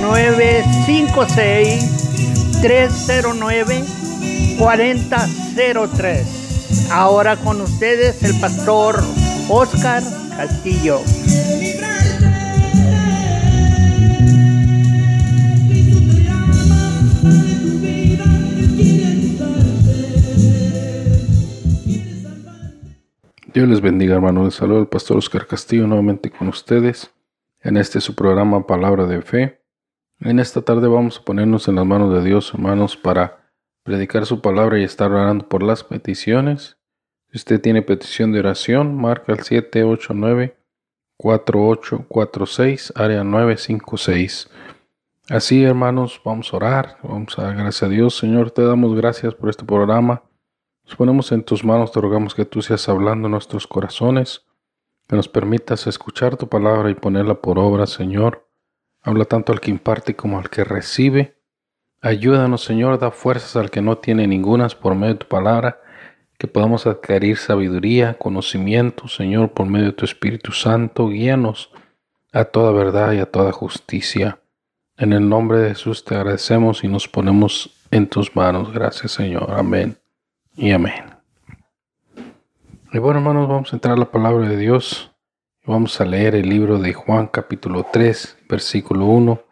956-309-4003. Ahora con ustedes el pastor Oscar Castillo. Dios les bendiga, hermano. Les saludo el pastor Oscar Castillo nuevamente con ustedes en este su programa Palabra de Fe. En esta tarde vamos a ponernos en las manos de Dios, hermanos, para predicar su palabra y estar orando por las peticiones. Si usted tiene petición de oración, marca el 789-4846, área 956. Así, hermanos, vamos a orar. Vamos a dar gracias a Dios. Señor, te damos gracias por este programa. Nos ponemos en tus manos, te rogamos que tú seas hablando en nuestros corazones, que nos permitas escuchar tu palabra y ponerla por obra, Señor. Habla tanto al que imparte como al que recibe. Ayúdanos, Señor, da fuerzas al que no tiene ningunas por medio de tu palabra, que podamos adquirir sabiduría, conocimiento, Señor, por medio de tu Espíritu Santo. Guíanos a toda verdad y a toda justicia. En el nombre de Jesús te agradecemos y nos ponemos en tus manos. Gracias, Señor. Amén y amén. Y bueno, hermanos, vamos a entrar a la palabra de Dios. Vamos a leer el libro de Juan capítulo 3, versículo 1.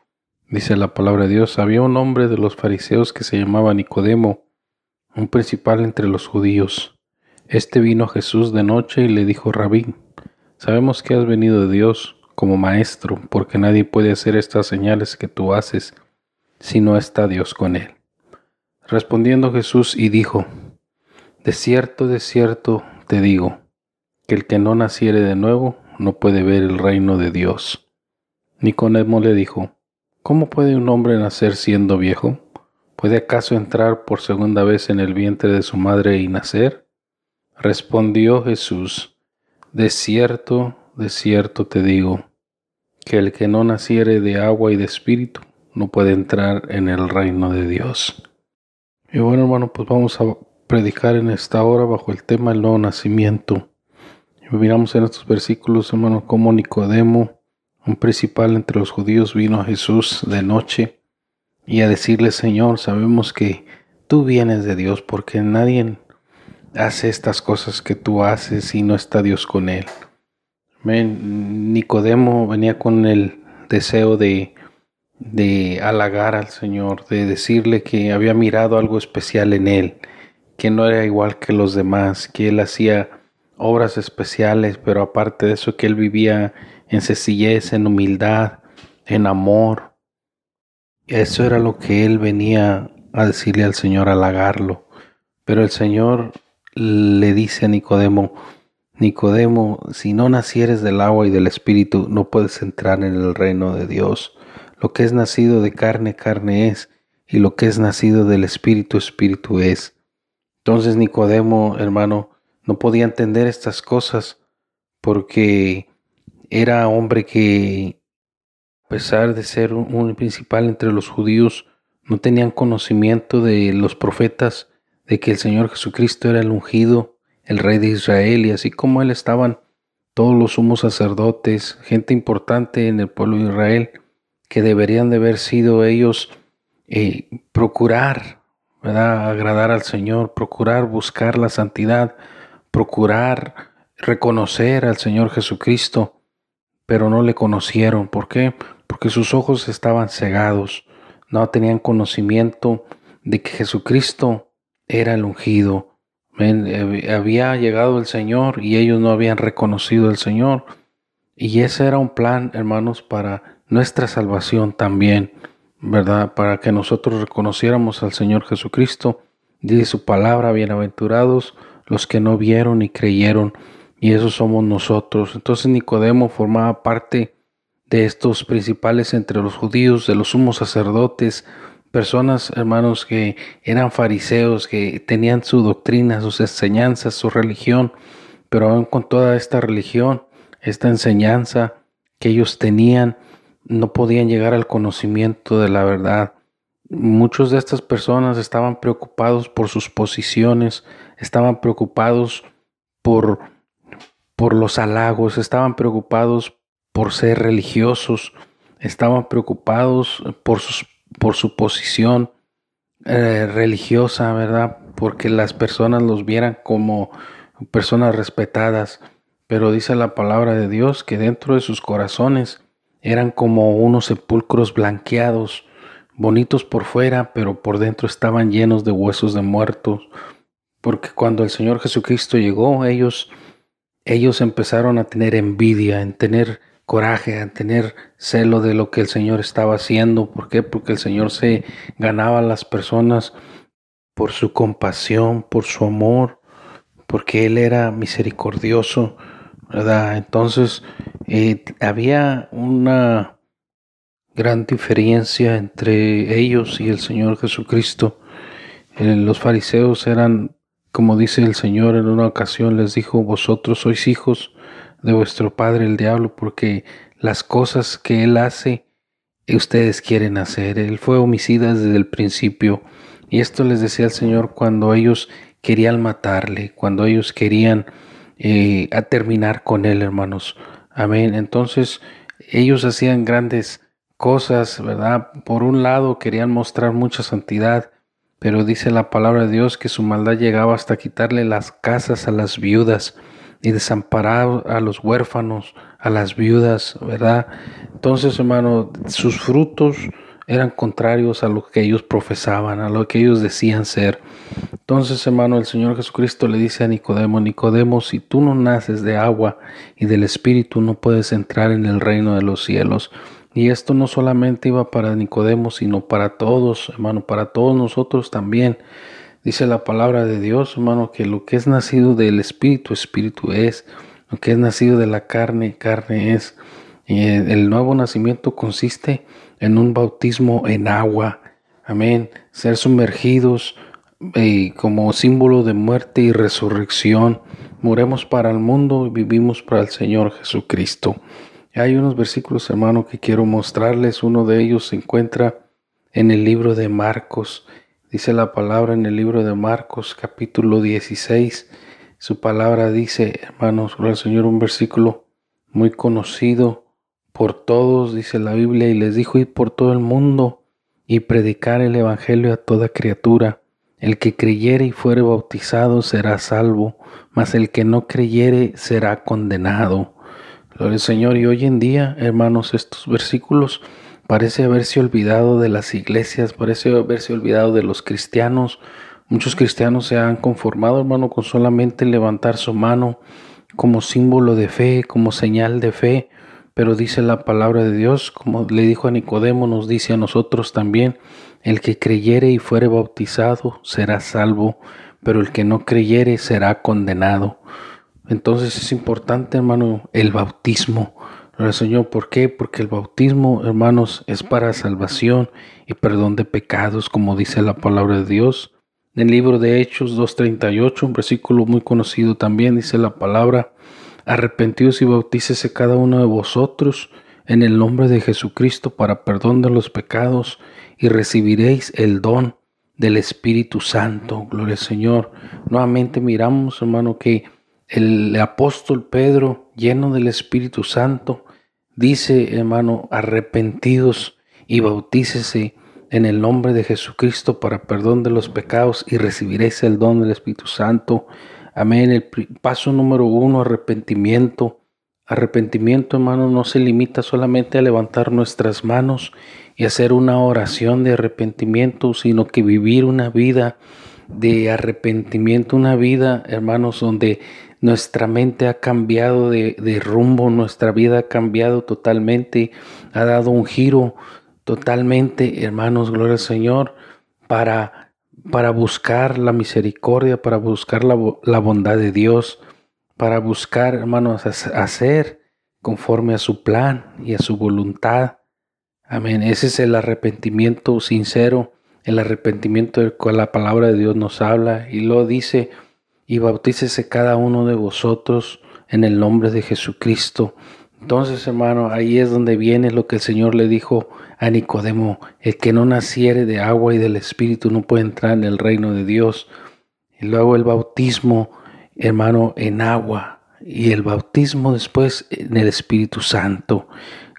Dice la palabra de Dios, había un hombre de los fariseos que se llamaba Nicodemo, un principal entre los judíos. Este vino a Jesús de noche y le dijo, Rabí, sabemos que has venido de Dios como maestro, porque nadie puede hacer estas señales que tú haces si no está Dios con él. Respondiendo Jesús y dijo, de cierto, de cierto te digo, que el que no naciere de nuevo no puede ver el reino de Dios. Nicodemo le dijo, ¿Cómo puede un hombre nacer siendo viejo? ¿Puede acaso entrar por segunda vez en el vientre de su madre y nacer? Respondió Jesús, De cierto, de cierto te digo, que el que no naciere de agua y de espíritu no puede entrar en el reino de Dios. Y bueno, hermano, pues vamos a predicar en esta hora bajo el tema del nuevo nacimiento. Miramos en estos versículos, hermano, como Nicodemo, un principal entre los judíos, vino a Jesús de noche y a decirle, Señor, sabemos que tú vienes de Dios porque nadie hace estas cosas que tú haces si no está Dios con él. Nicodemo venía con el deseo de, de halagar al Señor, de decirle que había mirado algo especial en él que no era igual que los demás, que él hacía obras especiales, pero aparte de eso que él vivía en sencillez, en humildad, en amor. Eso era lo que él venía a decirle al Señor, a halagarlo. Pero el Señor le dice a Nicodemo, Nicodemo, si no nacieres del agua y del Espíritu, no puedes entrar en el reino de Dios. Lo que es nacido de carne, carne es, y lo que es nacido del Espíritu, Espíritu es. Entonces Nicodemo, hermano, no podía entender estas cosas porque era hombre que, a pesar de ser un principal entre los judíos, no tenían conocimiento de los profetas, de que el Señor Jesucristo era el ungido, el rey de Israel, y así como él estaban todos los sumos sacerdotes, gente importante en el pueblo de Israel, que deberían de haber sido ellos eh, procurar Agradar al Señor, procurar buscar la santidad, procurar reconocer al Señor Jesucristo, pero no le conocieron. ¿Por qué? Porque sus ojos estaban cegados, no tenían conocimiento de que Jesucristo era el ungido. Había llegado el Señor y ellos no habían reconocido al Señor. Y ese era un plan, hermanos, para nuestra salvación también. ¿verdad? Para que nosotros reconociéramos al Señor Jesucristo. Dice su palabra, bienaventurados los que no vieron y creyeron, y esos somos nosotros. Entonces Nicodemo formaba parte de estos principales entre los judíos, de los sumos sacerdotes, personas, hermanos, que eran fariseos, que tenían su doctrina, sus enseñanzas, su religión, pero aún con toda esta religión, esta enseñanza que ellos tenían, no podían llegar al conocimiento de la verdad. Muchos de estas personas estaban preocupados por sus posiciones, estaban preocupados por, por los halagos, estaban preocupados por ser religiosos, estaban preocupados por sus por su posición eh, religiosa, ¿verdad? Porque las personas los vieran como personas respetadas. Pero dice la palabra de Dios que dentro de sus corazones eran como unos sepulcros blanqueados, bonitos por fuera, pero por dentro estaban llenos de huesos de muertos. Porque cuando el Señor Jesucristo llegó, ellos, ellos empezaron a tener envidia, en tener coraje, a tener celo de lo que el Señor estaba haciendo. ¿Por qué? Porque el Señor se ganaba a las personas por su compasión, por su amor, porque Él era misericordioso, ¿verdad? Entonces eh, había una gran diferencia entre ellos y el Señor Jesucristo. Eh, los fariseos eran, como dice el Señor en una ocasión, les dijo, vosotros sois hijos de vuestro padre el diablo, porque las cosas que él hace, ustedes quieren hacer. Él fue homicida desde el principio. Y esto les decía el Señor cuando ellos querían matarle, cuando ellos querían eh, a terminar con él, hermanos. Amén. Entonces, ellos hacían grandes cosas, ¿verdad? Por un lado, querían mostrar mucha santidad, pero dice la palabra de Dios que su maldad llegaba hasta quitarle las casas a las viudas y desamparar a los huérfanos, a las viudas, ¿verdad? Entonces, hermano, sus frutos eran contrarios a lo que ellos profesaban, a lo que ellos decían ser. Entonces, hermano, el Señor Jesucristo le dice a Nicodemo, Nicodemo, si tú no naces de agua y del Espíritu, no puedes entrar en el reino de los cielos. Y esto no solamente iba para Nicodemo, sino para todos, hermano, para todos nosotros también. Dice la palabra de Dios, hermano, que lo que es nacido del Espíritu, Espíritu es. Lo que es nacido de la carne, carne es. El nuevo nacimiento consiste en un bautismo en agua. Amén. Ser sumergidos eh, como símbolo de muerte y resurrección. Moremos para el mundo y vivimos para el Señor Jesucristo. Hay unos versículos, hermano, que quiero mostrarles. Uno de ellos se encuentra en el libro de Marcos. Dice la palabra en el libro de Marcos capítulo 16. Su palabra dice, hermanos, el Señor, un versículo muy conocido por todos, dice la Biblia, y les dijo ir por todo el mundo y predicar el Evangelio a toda criatura. El que creyere y fuere bautizado será salvo, mas el que no creyere será condenado. Gloria al Señor. Y hoy en día, hermanos, estos versículos parece haberse olvidado de las iglesias, parece haberse olvidado de los cristianos. Muchos cristianos se han conformado, hermano, con solamente levantar su mano como símbolo de fe, como señal de fe. Pero dice la palabra de Dios, como le dijo a Nicodemo, nos dice a nosotros también, el que creyere y fuere bautizado será salvo, pero el que no creyere será condenado. Entonces es importante, hermano, el bautismo. Señor, ¿por qué? Porque el bautismo, hermanos, es para salvación y perdón de pecados, como dice la palabra de Dios. En el libro de Hechos 2.38, un versículo muy conocido también, dice la palabra, arrepentidos y bautícese cada uno de vosotros en el nombre de Jesucristo para perdón de los pecados y recibiréis el don del Espíritu Santo. Gloria al Señor. Nuevamente miramos, hermano, que el apóstol Pedro, lleno del Espíritu Santo, dice, hermano, arrepentidos y bautícese en el nombre de Jesucristo para perdón de los pecados y recibiréis el don del Espíritu Santo. Amén. El paso número uno, arrepentimiento. Arrepentimiento, hermano, no se limita solamente a levantar nuestras manos y hacer una oración de arrepentimiento, sino que vivir una vida de arrepentimiento, una vida, hermanos, donde nuestra mente ha cambiado de, rumbo, nuestra vida ha cambiado totalmente, ha dado un giro totalmente, hermanos, gloria al Señor, para, para buscar la misericordia, para buscar la, bondad de Dios, para buscar, hermanos, hacer conforme a su plan y a su voluntad. Amén. Ese es el arrepentimiento sincero, el arrepentimiento del cual la palabra de Dios nos habla y lo dice, y bautícese cada uno de vosotros en el nombre de Jesucristo. Entonces, hermano, ahí es donde viene lo que el Señor le dijo a Nicodemo, el que no naciere de agua y del Espíritu no puede entrar en el reino de Dios. Y luego el bautismo, hermano, en agua y el bautismo después en el Espíritu Santo.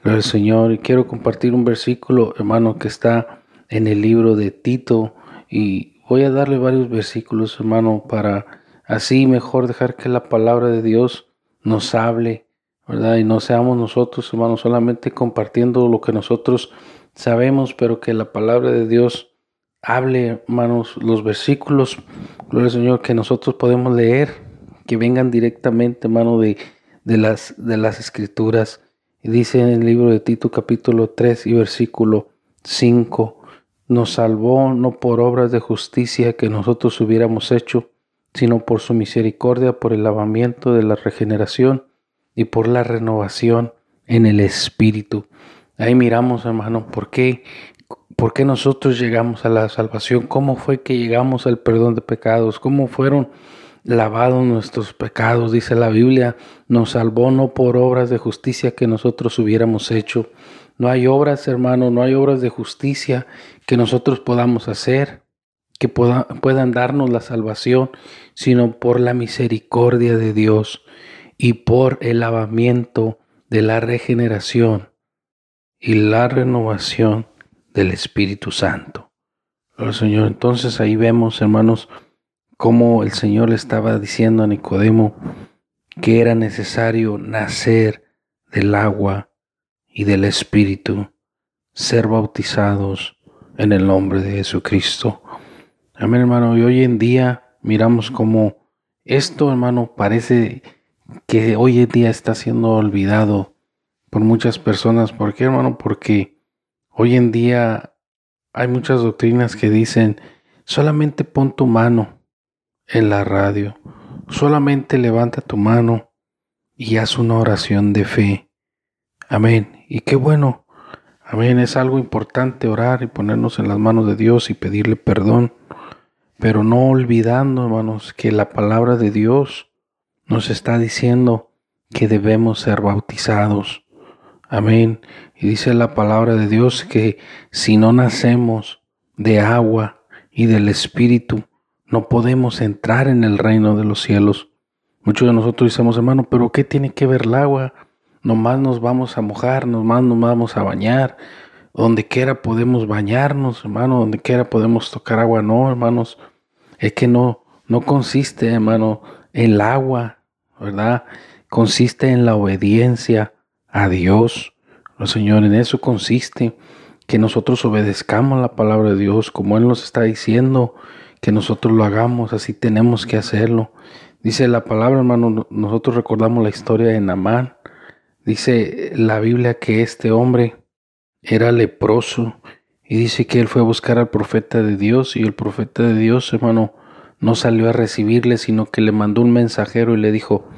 Gloria al Señor. Y quiero compartir un versículo, hermano, que está en el libro de Tito. Y voy a darle varios versículos, hermano, para así mejor dejar que la palabra de Dios nos hable, ¿verdad? Y no seamos nosotros, hermano, solamente compartiendo lo que nosotros sabemos, pero que la palabra de Dios hable, hermanos, los versículos, gloria al Señor, que nosotros podemos leer, que vengan directamente, hermano, de, de, las, de las escrituras. Y dice en el libro de Tito capítulo 3 y versículo 5, nos salvó no por obras de justicia que nosotros hubiéramos hecho, sino por su misericordia, por el lavamiento de la regeneración y por la renovación en el Espíritu. Ahí miramos, hermano, por qué, por qué nosotros llegamos a la salvación, cómo fue que llegamos al perdón de pecados, cómo fueron lavados nuestros pecados, dice la Biblia, nos salvó no por obras de justicia que nosotros hubiéramos hecho. No hay obras, hermano, no hay obras de justicia que nosotros podamos hacer, que puedan darnos la salvación, sino por la misericordia de Dios y por el lavamiento de la regeneración y la renovación del Espíritu Santo. Señor, entonces ahí vemos, hermanos, cómo el Señor le estaba diciendo a Nicodemo que era necesario nacer del agua y del Espíritu, ser bautizados en el nombre de Jesucristo. Amén, hermano. Y hoy en día miramos como esto, hermano, parece que hoy en día está siendo olvidado por muchas personas. ¿Por qué, hermano? Porque hoy en día hay muchas doctrinas que dicen, solamente pon tu mano en la radio, solamente levanta tu mano y haz una oración de fe. Amén. Y qué bueno. Amén. Es algo importante orar y ponernos en las manos de Dios y pedirle perdón pero no olvidando, hermanos, que la palabra de Dios nos está diciendo que debemos ser bautizados. Amén. Y dice la palabra de Dios que si no nacemos de agua y del Espíritu, no podemos entrar en el reino de los cielos. Muchos de nosotros decimos, hermano, pero ¿qué tiene que ver el agua? Nomás nos vamos a mojar, nomás nos vamos a bañar. Donde quiera podemos bañarnos, hermano, donde quiera podemos tocar agua. No, hermanos, es que no, no consiste, hermano, en el agua, ¿verdad? Consiste en la obediencia a Dios. No, Señor, en eso consiste que nosotros obedezcamos la palabra de Dios, como Él nos está diciendo que nosotros lo hagamos, así tenemos que hacerlo. Dice la palabra, hermano, nosotros recordamos la historia de Namán. Dice la Biblia que este hombre era leproso y dice que él fue a buscar al profeta de Dios y el profeta de Dios, hermano, no salió a recibirle, sino que le mandó un mensajero y le dijo,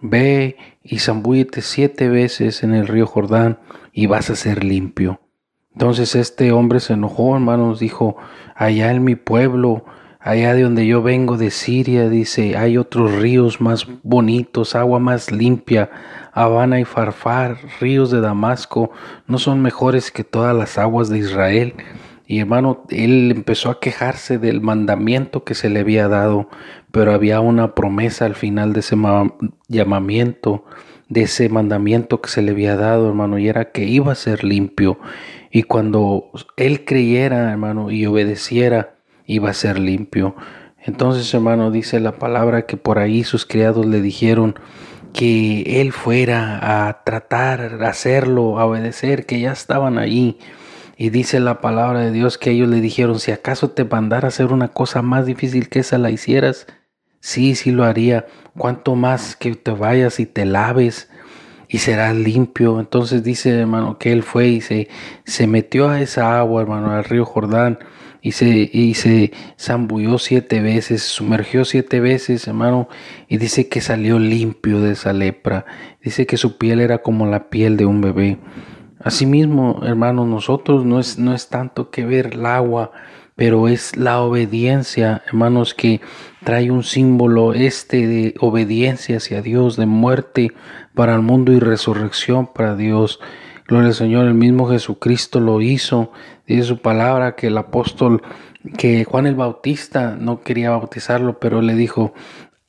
ve y zambúyete siete veces en el río Jordán y vas a ser limpio. Entonces este hombre se enojó, hermanos, dijo, allá en mi pueblo, allá de donde yo vengo de Siria, dice, hay otros ríos más bonitos, agua más limpia, Habana y Farfar, ríos de Damasco, no son mejores que todas las aguas de Israel. Y hermano, él empezó a quejarse del mandamiento que se le había dado, pero había una promesa al final de ese llamamiento, de ese mandamiento que se le había dado, hermano, y era que iba a ser limpio. Y cuando él creyera, hermano, y obedeciera, iba a ser limpio. Entonces, hermano, dice la palabra que por ahí sus criados le dijeron, que él fuera a tratar, a hacerlo, a obedecer, que ya estaban allí. Y dice la palabra de Dios que ellos le dijeron, si acaso te mandara hacer una cosa más difícil que esa la hicieras, sí, sí lo haría. Cuanto más que te vayas y te laves y serás limpio. Entonces dice, hermano, que él fue y se, se metió a esa agua, hermano, al río Jordán y se, y zambulló siete veces, sumergió siete veces, hermano, y dice que salió limpio de esa lepra. Dice que su piel era como la piel de un bebé. Asimismo, hermano, nosotros no es, no es tanto que ver el agua, pero es la obediencia, hermanos, que trae un símbolo este de obediencia hacia Dios, de muerte para el mundo y resurrección para Dios. Gloria al Señor, el mismo Jesucristo lo hizo. Dice su palabra que el apóstol, que Juan el Bautista no quería bautizarlo, pero le dijo,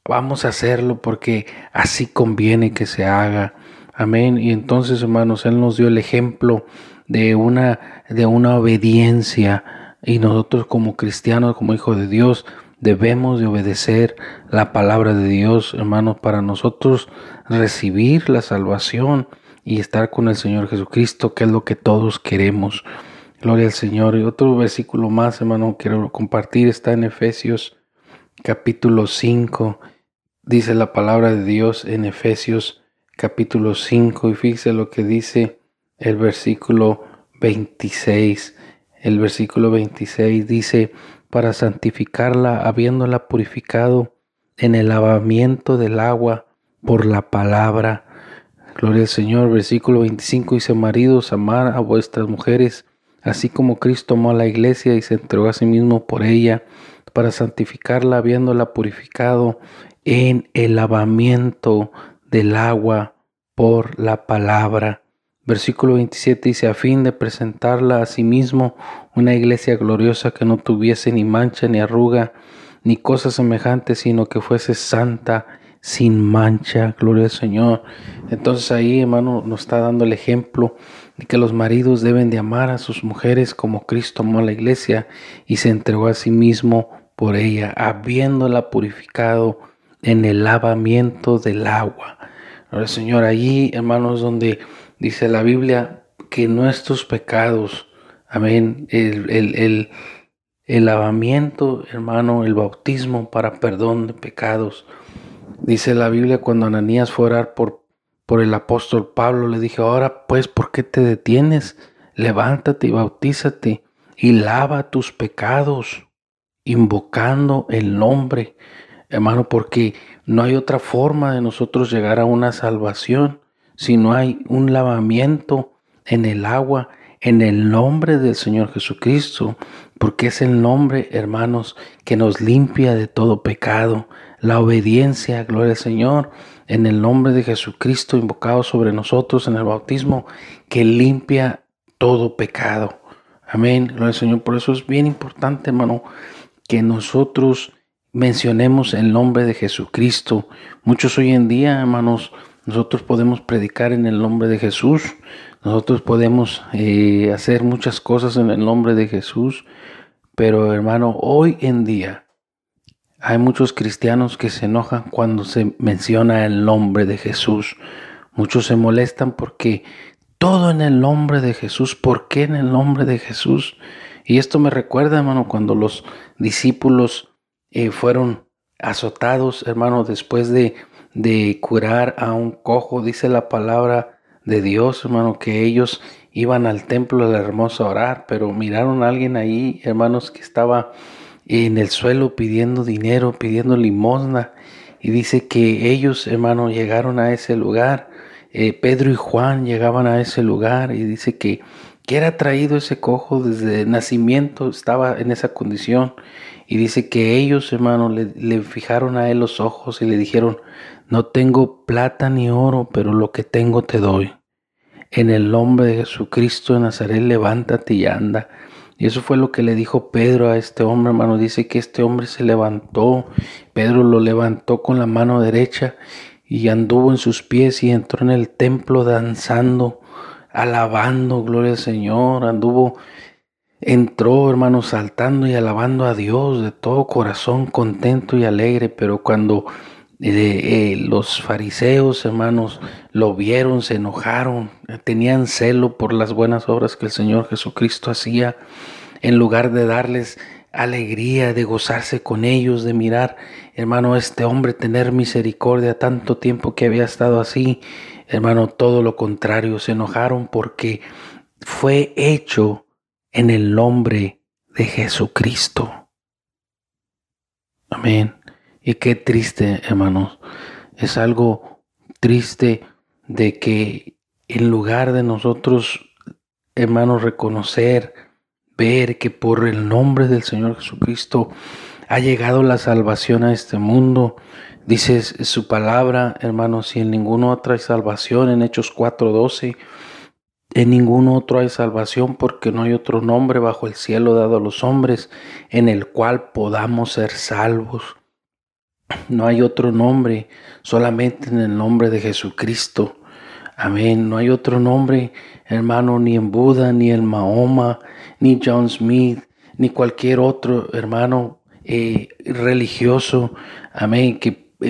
vamos a hacerlo porque así conviene que se haga. Amén. Y entonces, hermanos, Él nos dio el ejemplo de una, de una obediencia. Y nosotros como cristianos, como hijos de Dios, debemos de obedecer la palabra de Dios, hermanos, para nosotros recibir la salvación y estar con el Señor Jesucristo, que es lo que todos queremos. Gloria al Señor. Y otro versículo más, hermano, quiero compartir, está en Efesios capítulo 5. Dice la palabra de Dios en Efesios capítulo 5 y fíjese lo que dice el versículo 26. El versículo 26 dice, para santificarla, habiéndola purificado en el lavamiento del agua por la palabra. Gloria al Señor. Versículo 25 dice, maridos, amar a vuestras mujeres, así como Cristo amó a la iglesia y se entregó a sí mismo por ella, para santificarla, habiéndola purificado en el lavamiento del agua por la palabra. Versículo 27 dice, a fin de presentarla a sí mismo una iglesia gloriosa que no tuviese ni mancha ni arruga, ni cosa semejante, sino que fuese santa, sin mancha, gloria al Señor. Entonces ahí, hermano, nos está dando el ejemplo de que los maridos deben de amar a sus mujeres como Cristo amó a la iglesia y se entregó a sí mismo por ella, habiéndola purificado en el lavamiento del agua. Ahora, Señor, allí, hermanos, donde dice la Biblia que nuestros pecados, amén, el, el, el, lavamiento, hermano, el bautismo para perdón de pecados. Dice la Biblia cuando Ananías fue a orar por, por el apóstol Pablo, le dije, ahora pues, ¿por qué te detienes? Levántate y bautízate y lava tus pecados, invocando el nombre hermano, porque no hay otra forma de nosotros llegar a una salvación si no hay un lavamiento en el agua, en el nombre del Señor Jesucristo, porque es el nombre, hermanos, que nos limpia de todo pecado. La obediencia, gloria al Señor, en el nombre de Jesucristo invocado sobre nosotros en el bautismo, que limpia todo pecado. Amén, gloria al Señor. Por eso es bien importante, hermano, que nosotros mencionemos el nombre de Jesucristo. Muchos hoy en día, hermanos, nosotros podemos predicar en el nombre de Jesús. Nosotros podemos eh, hacer muchas cosas en el nombre de Jesús. Pero hermano, hoy en día hay muchos cristianos que se enojan cuando se menciona el nombre de Jesús. Muchos se molestan porque todo en el nombre de Jesús. ¿Por qué en el nombre de Jesús? Y esto me recuerda, hermano, cuando los discípulos eh, fueron azotados, hermano, después de, de curar a un cojo, dice la palabra de Dios, hermano, que ellos iban al templo de la hermosa a orar, pero miraron a alguien ahí, hermanos, que estaba en el suelo pidiendo dinero, pidiendo limosna, y dice que ellos, hermano, llegaron a ese lugar, eh, Pedro y Juan llegaban a ese lugar, y dice que, que era traído ese cojo desde nacimiento, estaba en esa condición, y dice que ellos, hermano, le, fijaron a él los ojos y le dijeron, no tengo plata ni oro, pero lo que tengo te doy. En el nombre de Jesucristo de Nazaret, levántate y anda. Y eso fue lo que le dijo Pedro a este hombre, hermano. Dice que este hombre se levantó. Pedro lo levantó con la mano derecha y anduvo en sus pies y entró en el templo danzando, alabando, gloria al Señor. Anduvo entró, hermano, saltando y alabando a Dios de todo corazón, contento y alegre, pero cuando eh, los fariseos, hermanos, lo vieron, se enojaron, tenían celo por las buenas obras que el Señor Jesucristo hacía, en lugar de darles alegría, de gozarse con ellos, de mirar, hermano, este hombre tener misericordia tanto tiempo que había estado así, hermano, todo lo contrario, se enojaron porque fue hecho en el nombre de Jesucristo. Amén. Y qué triste, hermanos. Es algo triste de que en lugar de nosotros, hermanos, reconocer, ver que por el nombre del Señor Jesucristo ha llegado la salvación a este mundo, dice su palabra, hermanos, y en ningún otro hay salvación, en Hechos 4:12, en ningún otro hay salvación porque no hay otro nombre bajo el cielo dado a los hombres en el cual podamos ser salvos. No hay otro nombre, solamente en el nombre de Jesucristo. Amén. No hay otro nombre, hermano, ni en Buda, ni en Mahoma, ni John Smith, ni cualquier otro hermano eh, religioso. Amén.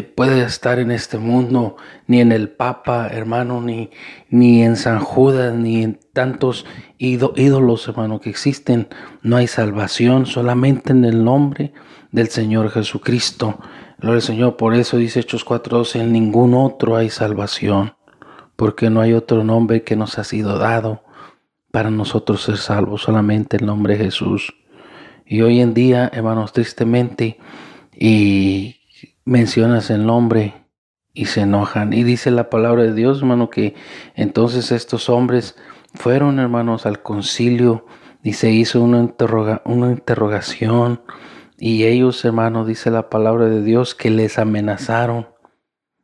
Puede estar en este mundo, ni en el Papa, hermano, ni, ni en San Judas, ni en tantos ídolos, hermano, que existen. No hay salvación, solamente en el nombre del Señor Jesucristo. Gloria al Señor, por eso dice Hechos 4:12, en ningún otro hay salvación porque no hay otro nombre que nos ha sido dado para nosotros ser salvos, solamente el nombre de Jesús. Y hoy en día, hermanos, tristemente, y mencionas el nombre y se enojan. Y dice la palabra de Dios, hermano, que entonces estos hombres fueron, hermanos, al concilio y se hizo una, una interrogación. Y ellos, hermanos, dice la palabra de Dios, que les amenazaron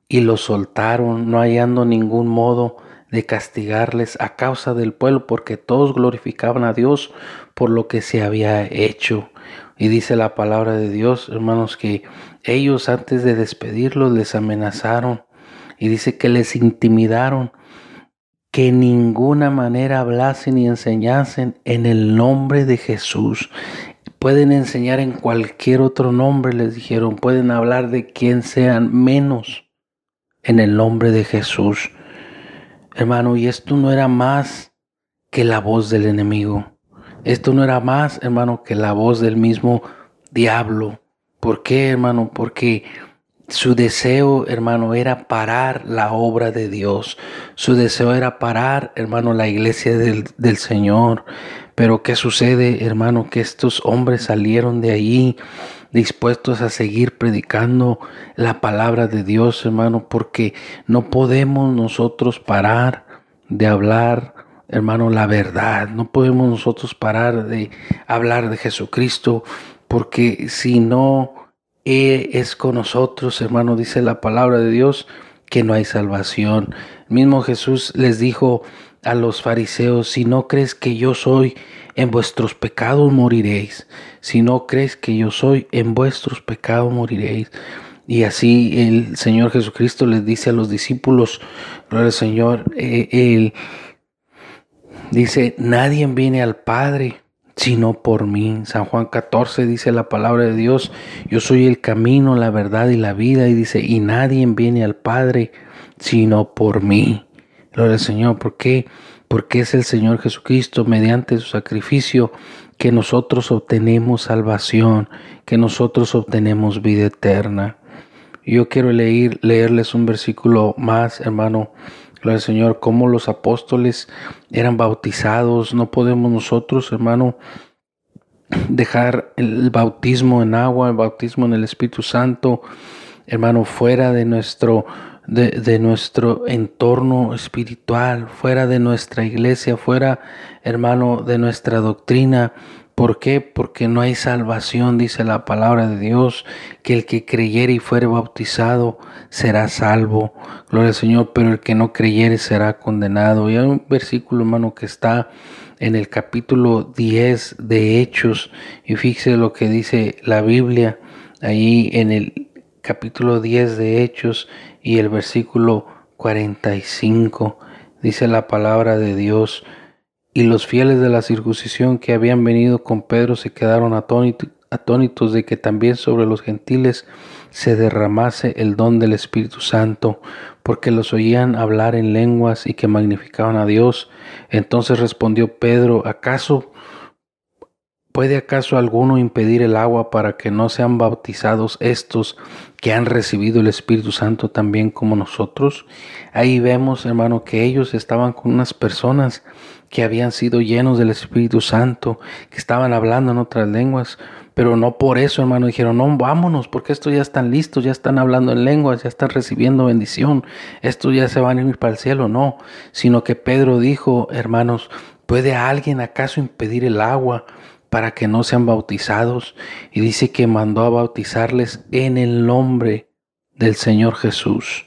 y los soltaron, no hallando ningún modo de castigarles a causa del pueblo, porque todos glorificaban a Dios por lo que se había hecho. Y dice la palabra de Dios, hermanos, que ellos antes de despedirlos les amenazaron y dice que les intimidaron que en ninguna manera hablasen y enseñasen en el nombre de Jesús. Pueden enseñar en cualquier otro nombre, les dijeron, pueden hablar de quien sean menos en el nombre de Jesús. Hermano, y esto no era más que la voz del enemigo. Esto no era más, hermano, que la voz del mismo diablo. ¿Por qué, hermano? Porque su deseo, hermano, era parar la obra de Dios. Su deseo era parar, hermano, la iglesia del, del Señor. Pero ¿qué sucede, hermano? Que estos hombres salieron de allí dispuestos a seguir predicando la palabra de Dios, hermano, porque no podemos nosotros parar de hablar, hermano, la verdad. No podemos nosotros parar de hablar de Jesucristo, porque si no es con nosotros, hermano, dice la palabra de Dios, que no hay salvación. mismo Jesús les dijo a los fariseos, si no crees que yo soy, en vuestros pecados moriréis. Si no crees que yo soy, en vuestros pecados moriréis. Y así el Señor Jesucristo les dice a los discípulos, gloria al Señor, eh, él dice, nadie viene al Padre sino por mí. San Juan 14 dice la palabra de Dios, yo soy el camino, la verdad y la vida. Y dice, y nadie viene al Padre sino por mí. Gloria al Señor, ¿por qué? porque es el Señor Jesucristo mediante su sacrificio que nosotros obtenemos salvación, que nosotros obtenemos vida eterna. Yo quiero leer, leerles un versículo más, hermano. Gloria al Señor, cómo los apóstoles eran bautizados. No podemos nosotros, hermano, dejar el bautismo en agua, el bautismo en el Espíritu Santo, hermano, fuera de nuestro de, nuestro entorno espiritual, fuera de nuestra iglesia, fuera, hermano, de nuestra doctrina. ¿Por qué? Porque no hay salvación, dice la palabra de Dios, que el que creyere y fuere bautizado será salvo. Gloria al Señor, pero el que no creyere será condenado. Y hay un versículo, hermano, que está en el capítulo 10 de Hechos, y fíjese lo que dice la Biblia ahí en el capítulo 10 de Hechos y el versículo 45 dice la palabra de Dios, y los fieles de la circuncisión que habían venido con Pedro se quedaron atónitos de que también sobre los gentiles se derramase el don del Espíritu Santo, porque los oían hablar en lenguas y que magnificaban a Dios. Entonces respondió Pedro, ¿acaso ¿Puede acaso alguno impedir el agua para que no sean bautizados estos que han recibido el Espíritu Santo también como nosotros? Ahí vemos, hermano, que ellos estaban con unas personas que habían sido llenos del Espíritu Santo, que estaban hablando en otras lenguas, pero no por eso, hermano, dijeron, no, vámonos, porque estos ya están listos, ya están hablando en lenguas, ya están recibiendo bendición, estos ya se van a ir para el cielo, no, sino que Pedro dijo, hermanos, ¿puede alguien acaso impedir el agua para que no sean bautizados? Y dice que mandó a bautizarles en el nombre del Señor Jesús.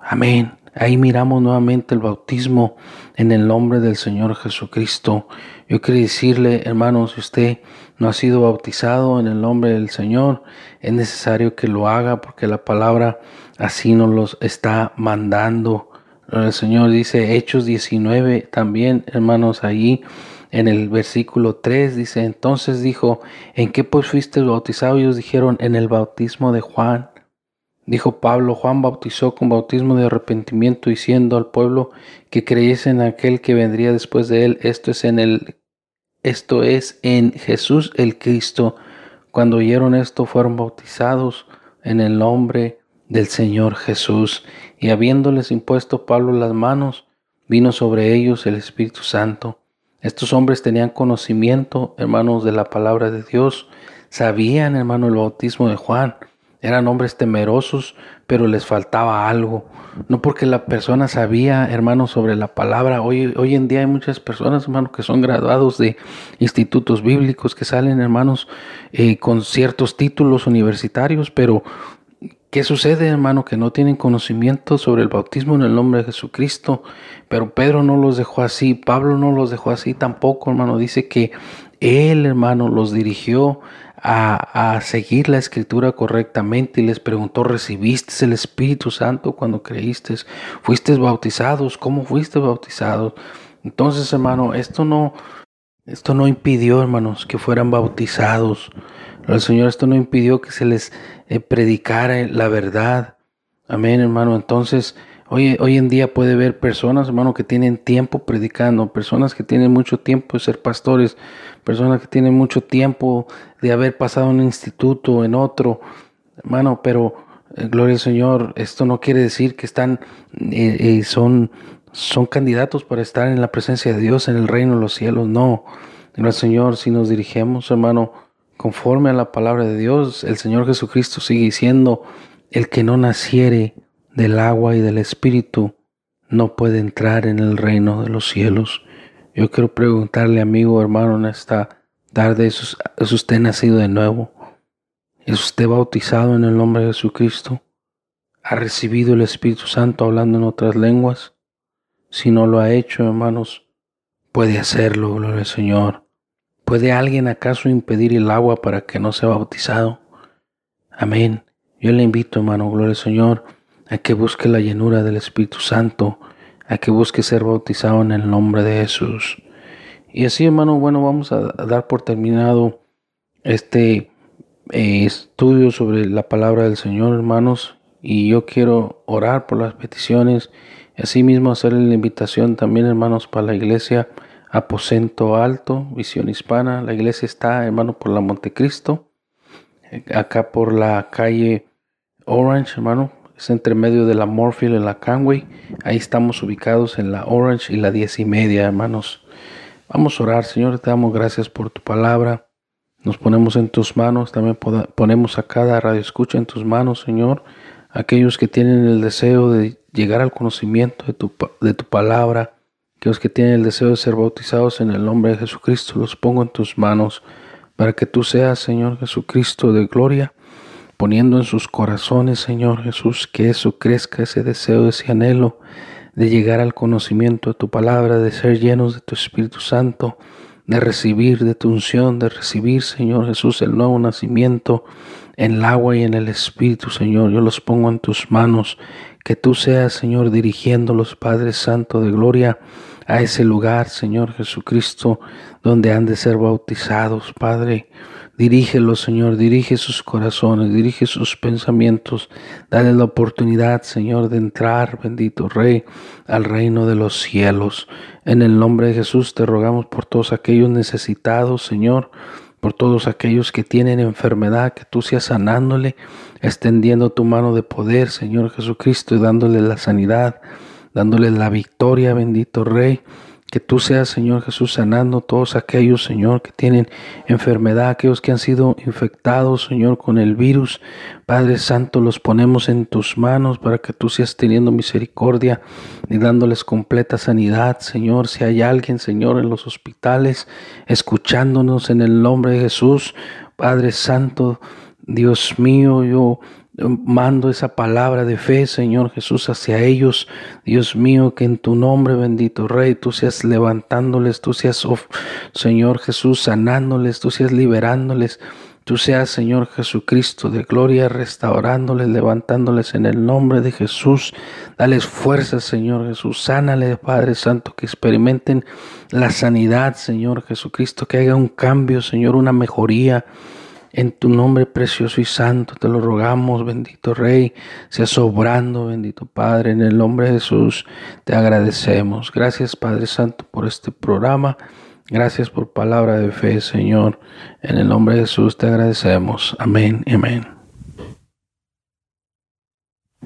Amén. Ahí miramos nuevamente el bautismo en el nombre del Señor Jesucristo. Yo quiero decirle, hermanos, si usted no ha sido bautizado en el nombre del Señor, es necesario que lo haga porque la palabra así nos los está mandando. El Señor dice, Hechos 19 también, hermanos, ahí en el versículo 3 dice, entonces dijo, ¿en qué pues fuiste bautizado? Y ellos dijeron, en el bautismo de Juan. Dijo Pablo, Juan bautizó con bautismo de arrepentimiento, diciendo al pueblo que creyese en aquel que vendría después de él. Esto es en el, esto es en Jesús el Cristo. Cuando oyeron esto, fueron bautizados en el nombre del Señor Jesús. Y habiéndoles impuesto Pablo las manos, vino sobre ellos el Espíritu Santo. Estos hombres tenían conocimiento, hermanos, de la palabra de Dios. Sabían, hermano, el bautismo de Juan eran hombres temerosos, pero les faltaba algo. No porque la persona sabía, hermano, sobre la palabra. Hoy, hoy en día hay muchas personas, hermano, que son graduados de institutos bíblicos, que salen, hermanos, eh, con ciertos títulos universitarios, pero ¿qué sucede, hermano? Que no tienen conocimiento sobre el bautismo en el nombre de Jesucristo. Pero Pedro no los dejó así, Pablo no los dejó así tampoco, hermano. Dice que él, hermano, los dirigió a, seguir la escritura correctamente y les preguntó, ¿recibiste el Espíritu Santo cuando creíste? ¿Fuiste bautizados? ¿Cómo fuiste bautizados? Entonces, hermano, esto no, esto no impidió, hermanos, que fueran bautizados. El Señor esto no impidió que se les eh, predicara la verdad. Amén, hermano. Entonces, Hoy, en día puede ver personas, hermano, que tienen tiempo predicando, personas que tienen mucho tiempo de ser pastores, personas que tienen mucho tiempo de haber pasado un instituto, en otro, hermano, pero eh, gloria al Señor, esto no quiere decir que están, eh, eh, son, son candidatos para estar en la presencia de Dios, en el reino de los cielos, no. Gloria Señor, si nos dirigimos, hermano, conforme a la palabra de Dios, el Señor Jesucristo sigue diciendo, el que no naciere del agua y del Espíritu no puede entrar en el reino de los cielos. Yo quiero preguntarle, amigo, hermano, en esta tarde, ¿es usted nacido de nuevo? ¿Es usted bautizado en el nombre de Jesucristo? ¿Ha recibido el Espíritu Santo hablando en otras lenguas? Si no lo ha hecho, hermanos, puede hacerlo, gloria al Señor. ¿Puede alguien acaso impedir el agua para que no sea bautizado? Amén. Yo le invito, hermano, gloria al Señor, a que busque la llenura del Espíritu Santo, a que busque ser bautizado en el nombre de Jesús. Y así, hermano, bueno, vamos a dar por terminado este eh, estudio sobre la palabra del Señor, hermanos. Y yo quiero orar por las peticiones asimismo hacerle la invitación también, hermanos, para la iglesia Aposento Alto, Visión Hispana. La iglesia está, hermano, por la Montecristo, acá por la calle Orange, hermano, es entre medio de la Morfield y la Canway. Ahí estamos ubicados en la Orange y la diez y media, hermanos. Vamos a orar, Señor, te damos gracias por tu palabra. Nos ponemos en tus manos, también ponemos a cada radio escucha en tus manos, Señor. Aquellos que tienen el deseo de llegar al conocimiento de tu, de tu palabra, aquellos que tienen el deseo de ser bautizados en el nombre de Jesucristo, los pongo en tus manos para que tú seas, Señor Jesucristo, de gloria poniendo en sus corazones, Señor Jesús, que eso crezca, ese deseo, ese anhelo de llegar al conocimiento de tu palabra, de ser llenos de tu Espíritu Santo, de recibir de tu unción, de recibir, Señor Jesús, el nuevo nacimiento en el agua y en el Espíritu, Señor. Yo los pongo en tus manos, que tú seas, Señor, dirigiendo los Padres Santo de gloria a ese lugar, Señor Jesucristo, donde han de ser bautizados, Padre. Dirígelos, Señor, dirige sus corazones, dirige sus pensamientos. Dale la oportunidad, Señor, de entrar, bendito Rey, al reino de los cielos. En el nombre de Jesús te rogamos por todos aquellos necesitados, Señor, por todos aquellos que tienen enfermedad, que tú seas sanándole, extendiendo tu mano de poder, Señor Jesucristo, y dándole la sanidad, dándole la victoria, bendito Rey Que tú seas, Señor Jesús, sanando todos aquellos, Señor, que tienen enfermedad, aquellos que han sido infectados, Señor, con el virus. Padre Santo, los ponemos en tus manos para que tú seas teniendo misericordia y dándoles completa sanidad, Señor. Si hay alguien, Señor, en los hospitales, escuchándonos en el nombre de Jesús, Padre Santo, Dios mío, yo mando esa palabra de fe, Señor Jesús, hacia ellos. Dios mío, que en tu nombre, bendito Rey, tú seas levantándoles, tú seas, oh, Señor Jesús, sanándoles, tú seas liberándoles. Tú seas, Señor Jesucristo, de gloria, restaurándoles, levantándoles en el nombre de Jesús. Dales fuerza, Señor Jesús. Sánale, Padre Santo, que experimenten la sanidad, Señor Jesucristo, que haya un cambio, Señor, una mejoría. En tu nombre precioso y santo te lo rogamos, bendito Rey, sea sobrando, bendito Padre, en el nombre de Jesús te agradecemos. Gracias Padre Santo por este programa. Gracias por palabra de fe, Señor. En el nombre de Jesús te agradecemos. Amén amén.